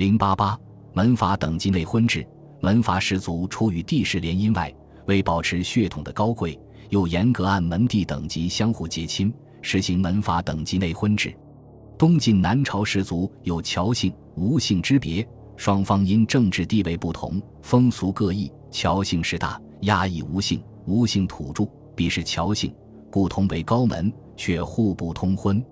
零八八门阀等级内婚制，门阀氏族除与帝室联姻外，为保持血统的高贵，又严格按门第等级相互结亲，实行门阀等级内婚制。东晋南朝氏族有侨姓、吴姓之别，双方因政治地位不同，风俗各异，侨姓势大，压抑吴姓；吴姓土著，必是侨姓，故同为高门，却互不通婚。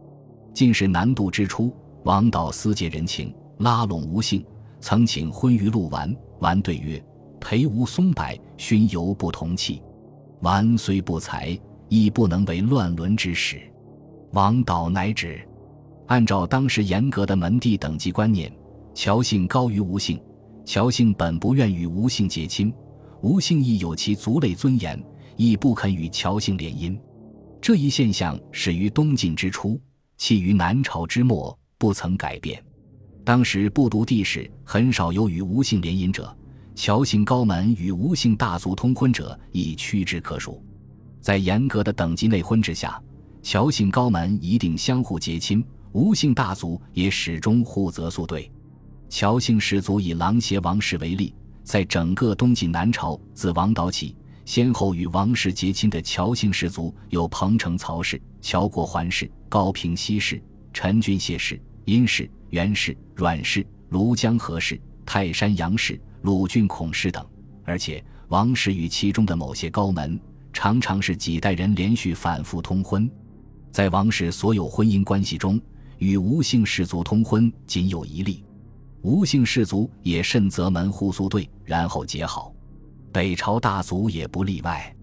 晋士南渡之初，王导思结人情，拉拢吴姓，曾请婚于陆完。完对曰：“裴吴松柏，勋犹不同气。完虽不才，亦不能为乱伦之始。”王导乃止。按照当时严格的门第等级观念，乔姓高于吴姓，乔姓本不愿与吴姓结亲，吴姓亦有其族类尊严，亦不肯与乔姓联姻。这一现象始于东晋之初，起于南朝之末，不曾改变。当时不读地史，很少有与吴姓联姻者；乔姓高门与吴姓大族通婚者亦屈指可数。在严格的等级内婚之下，乔姓高门一定相互结亲。吴姓大族也始终互则宿对，乔姓氏族以琅邪王氏为例，在整个东晋南朝，自王导起，先后与王氏结亲的乔姓氏族有彭城曹氏、乔国桓氏、高平西氏、陈君谢氏、殷氏、袁氏、阮氏、庐江何氏、泰山杨氏、鲁郡孔氏等，而且王氏与其中的某些高门，常常是几代人连续反复通婚，在王氏所有婚姻关系中。与吴姓氏族通婚仅有一例，吴姓氏族也甚择门户宿对，然后结好。北朝大族也不例外，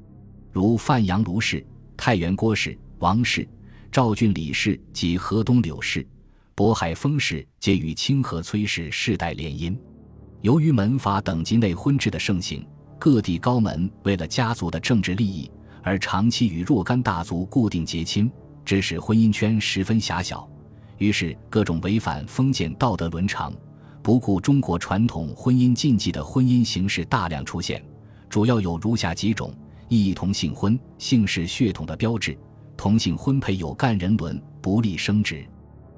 如范阳卢氏、太原郭氏、王氏、赵郡李氏及河东柳氏、渤海封氏，皆与清河崔氏世代联姻。由于门阀等级内婚制的盛行，各地高门为了家族的政治利益而长期与若干大族固定结亲，致使婚姻圈十分狭小。于是，各种违反封建道德伦常、不顾中国传统婚姻禁忌的婚姻形式大量出现，主要有如下几种：异同性婚，姓氏血统的标志；同性婚配有干人伦，不利生殖。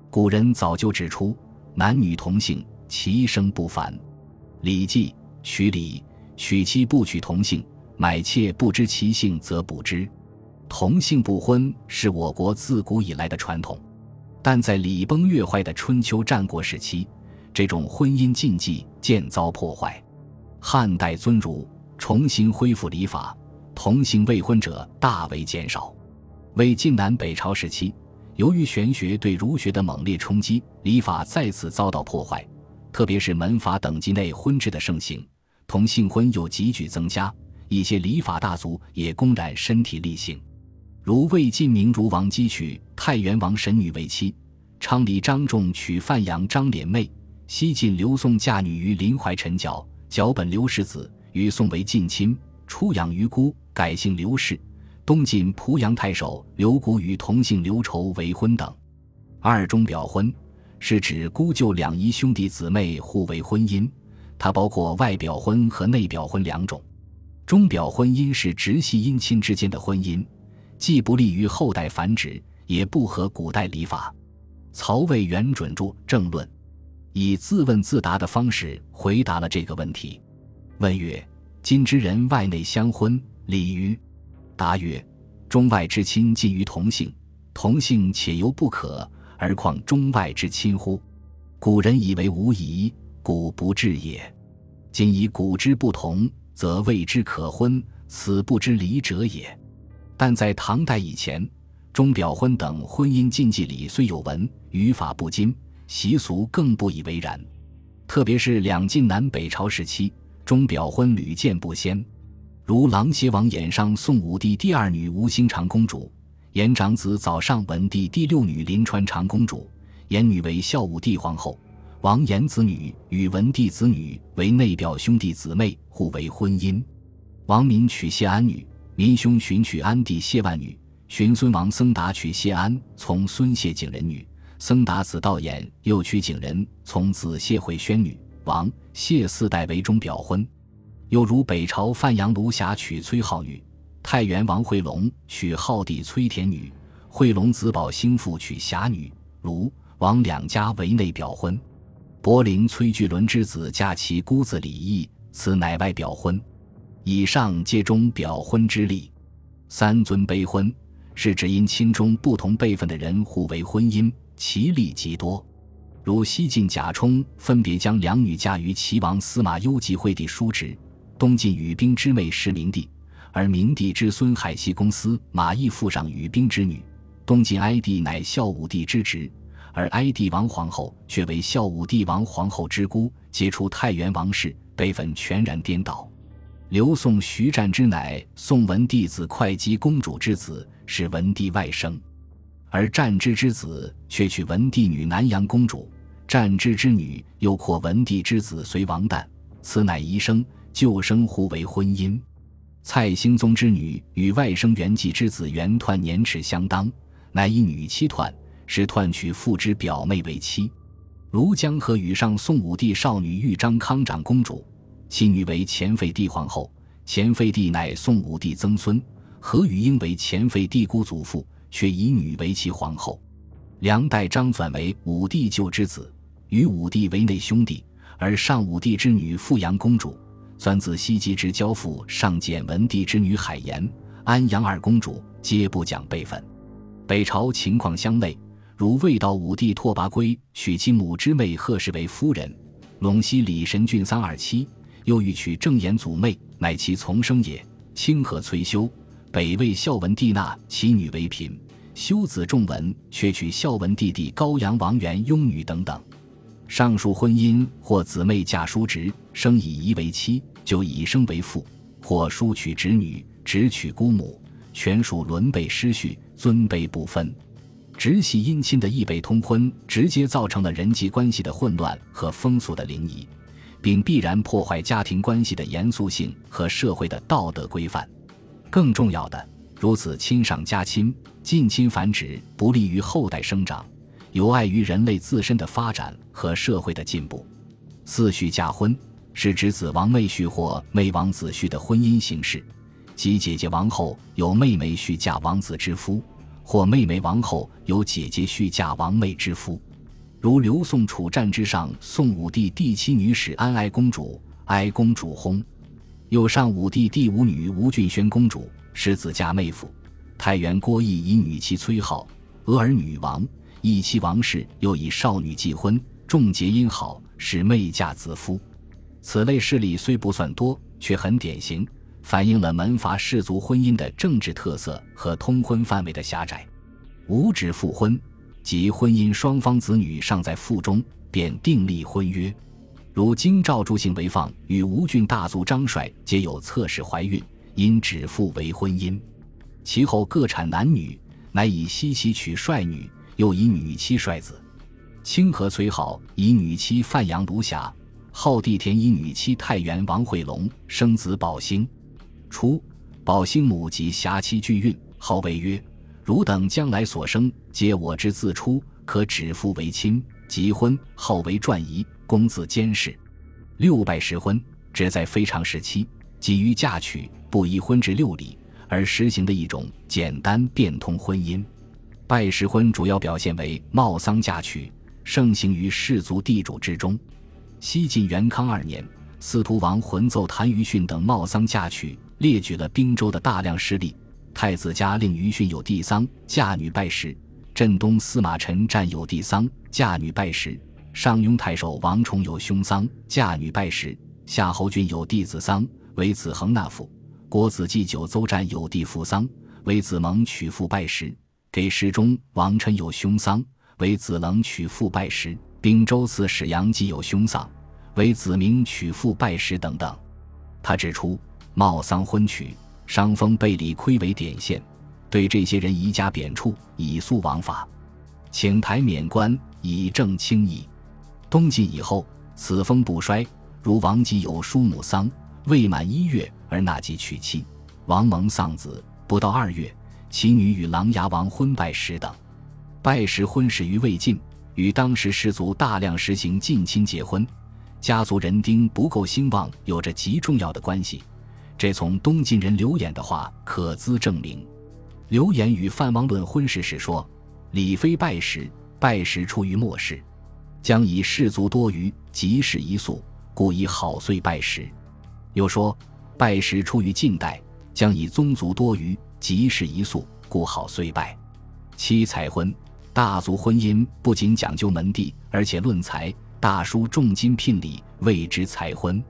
古人早就指出，男女同姓，其生不凡。《礼记·娶礼》：“娶妻不娶同姓，买妾不知其姓则不知。”同姓不婚是我国自古以来的传统。但在礼崩乐坏的春秋战国时期，这种婚姻禁忌渐遭破坏。汉代尊儒，重新恢复礼法，同姓未婚者大为减少。魏晋南北朝时期，由于玄学对儒学的猛烈冲击，礼法再次遭到破坏。特别是门阀等级内婚制的盛行，同性婚又急剧增加，一些礼法大族也公然身体力行。如魏晋明儒王姬娶太原王神女为妻，昌黎张仲娶范阳张敛妹，西晋刘宋嫁女于临淮陈角，角本刘氏子，与宋为近亲，出养于姑，改姓刘氏。东晋濮阳太守刘古与同姓刘仇为婚等。二中表婚是指姑舅两姨兄弟姊妹互为婚姻，它包括外表婚和内表婚两种。中表婚姻是直系姻亲之间的婚姻。既不利于后代繁殖，也不合古代礼法。曹魏元准著《政论》，以自问自答的方式回答了这个问题。问曰：“今之人外内相婚，礼于？”答曰：“中外之亲近于同姓，同姓且犹不可，而况中外之亲乎？古人以为无疑，古不至也。今以古之不同，则谓之可婚，此不知礼者也。”但在唐代以前，钟表婚等婚姻禁忌里虽有文，语法不精，习俗更不以为然。特别是两晋南北朝时期，钟表婚屡见不鲜。如琅邪王衍上宋武帝第二女吴兴长公主，衍长子早上文帝第六女临川长公主，衍女为孝武帝皇后。王衍子女与文帝子女为内表兄弟姊妹，互为婚姻。王敏娶谢安女。民兄寻娶安帝谢万女，寻孙王僧达娶谢安从孙谢景仁女，僧达子道衍又娶景仁从子谢惠宣女，王谢四代为中表婚。又如北朝范阳卢侠娶崔浩女，太原王惠龙娶浩帝崔田女，惠龙子宝兴父娶侠女，卢王两家为内表婚。柏林崔巨伦之子嫁其姑子李毅，此乃外表婚。以上皆中表婚之例。三尊卑婚是指因亲中不同辈分的人互为婚姻，其例极多。如西晋贾充分别将两女嫁于齐王司马攸及惠帝叔侄，东晋羽冰之妹是明帝，而明帝之孙海西公司马邑附上羽冰之女。东晋哀帝乃孝武帝之侄，而哀帝王皇后却为孝武帝王皇后之姑，皆出太原王氏，辈分全然颠倒。刘宋徐湛之乃宋文帝子会稽公主之子，是文帝外甥，而湛之之子却娶文帝女南阳公主。战之之女又扩文帝之子随王旦，此乃遗生旧生互为婚姻。蔡兴宗之女与外甥元济之子元湍年齿相当，乃以女妻湍，是湍娶父之表妹为妻。庐江和与上宋武帝少女豫章康长公主，其女为前废帝皇后，前废帝乃宋武帝曾孙。何与英为前废帝姑祖父，却以女为其皇后。梁代张纂为武帝舅之子。与武帝为内兄弟，而上武帝之女富阳公主，钻子西极之交付上简文帝之女海盐、安阳二公主，皆不讲辈分。北朝情况相类，如魏悼武帝拓跋圭娶其母之妹贺氏为夫人，陇西李神俊三二妻，又欲娶郑延祖妹，乃其从生也。清河崔修北魏孝文帝纳其女为嫔，修子仲文却娶孝文帝弟高阳王元雍女等等。上述婚姻或姊妹嫁叔侄，生以姨为妻，就以生为父；或叔娶侄女，侄娶姑母，全属伦辈失序，尊卑不分。直系姻亲的异辈通婚，直接造成了人际关系的混乱和风俗的凌夷，并必然破坏家庭关系的严肃性和社会的道德规范。更重要的，如此亲上加亲、近亲繁殖，不利于后代生长。有碍于人类自身的发展和社会的进步。四婿嫁婚是指子王妹婿或妹王子婿的婚姻形式，即姐姐王后有妹妹婿嫁王子之夫，或妹妹王后有姐姐婿嫁王妹之夫。如刘宋楚战之上，宋武帝第七女史安哀公主，哀公主薨；又上武帝第五女吴俊宣公主，使子嫁妹夫。太原郭义以女妻崔浩，俄儿女王。义妻王氏又以少女继婚，重结姻好，使妹嫁子夫。此类事例虽不算多，却很典型，反映了门阀氏族婚姻的政治特色和通婚范围的狭窄。五指复婚，即婚姻双方子女尚在腹中，便订立婚约。如京兆朱姓为放与吴郡大族张帅皆有侧室怀孕，因指腹为婚姻。其后各产男女，乃以西岐娶帅女。又以女妻帅子，清河崔颢以女妻范阳卢霞，浩帝田以女妻太原王惠龙生子宝兴。初，宝兴母及霞妻俱孕，号为曰：“汝等将来所生，皆我之自出，可指父为亲。”即婚，号为传仪，公子监视。六拜时婚，只在非常时期，即于嫁娶，不宜婚至六礼，而实行的一种简单变通婚姻。拜石婚主要表现为冒丧嫁娶，盛行于氏族地主之中。西晋元康二年，司徒王浑奏谭余训等冒丧嫁娶，列举了滨州的大量事例。太子家令余训有地丧，嫁女拜石；镇东司马陈占有地丧，嫁女拜石；上庸太守王崇有兄丧，嫁女拜石；夏侯俊有弟子丧，为子恒纳父；郭子祭酒邹占有弟父丧，为子蒙娶父拜石。给时中王臣有凶丧，为子冷娶父拜石；并州刺史杨基有凶丧，为子明娶父拜石等等。他指出，冒丧婚娶、伤风背礼亏为典现，对这些人移加贬黜，以肃王法，请台免官，以正清议。东晋以后，此风不衰。如王吉有叔母丧，未满一月而纳吉娶妻；王蒙丧子，不到二月。其女与琅琊王婚拜时等，拜时婚始于魏晋，与当时氏族大量实行近亲结婚、家族人丁不够兴旺有着极重要的关系。这从东晋人刘演的话可资证明。刘演与范王论婚事时说：“李妃拜时，拜时出于末世。”将以士族多余，即是一宿，故以好岁拜时。又说拜时出于晋代，将以宗族多余，即是一宿，故好虽败。七财婚，大族婚姻不仅讲究门第，而且论财，大书重金聘礼，谓之财婚。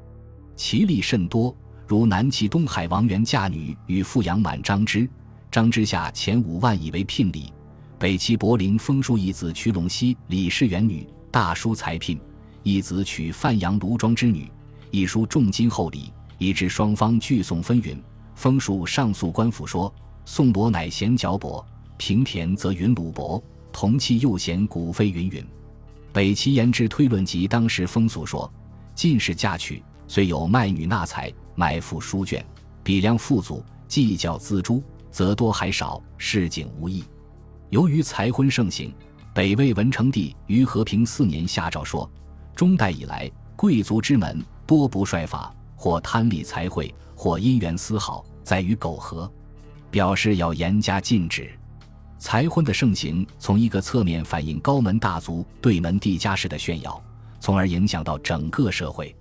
其例甚多，如南齐东海王元嫁女与富阳满张之，张之下前五万以为聘礼；北齐柏林封书一子娶陇西李氏元女。大书才聘，一子娶范阳卢庄之女，一书重金厚礼，以致双方俱送纷纭。封书上诉官府说：宋伯乃贤脚薄，平田则云鲁伯，同期又贤古非云云。北齐言之推论及当时风俗说：进士嫁娶，虽有卖女纳财、买赋书卷，比量富足，计较资铢，则多还少，市井无异。由于财婚盛行。北魏文成帝于和平四年下诏说：“中代以来，贵族之门多不率法，或贪利财会，或因缘丝毫，在于苟合，表示要严加禁止。”财婚的盛行，从一个侧面反映高门大族对门第家世的炫耀，从而影响到整个社会。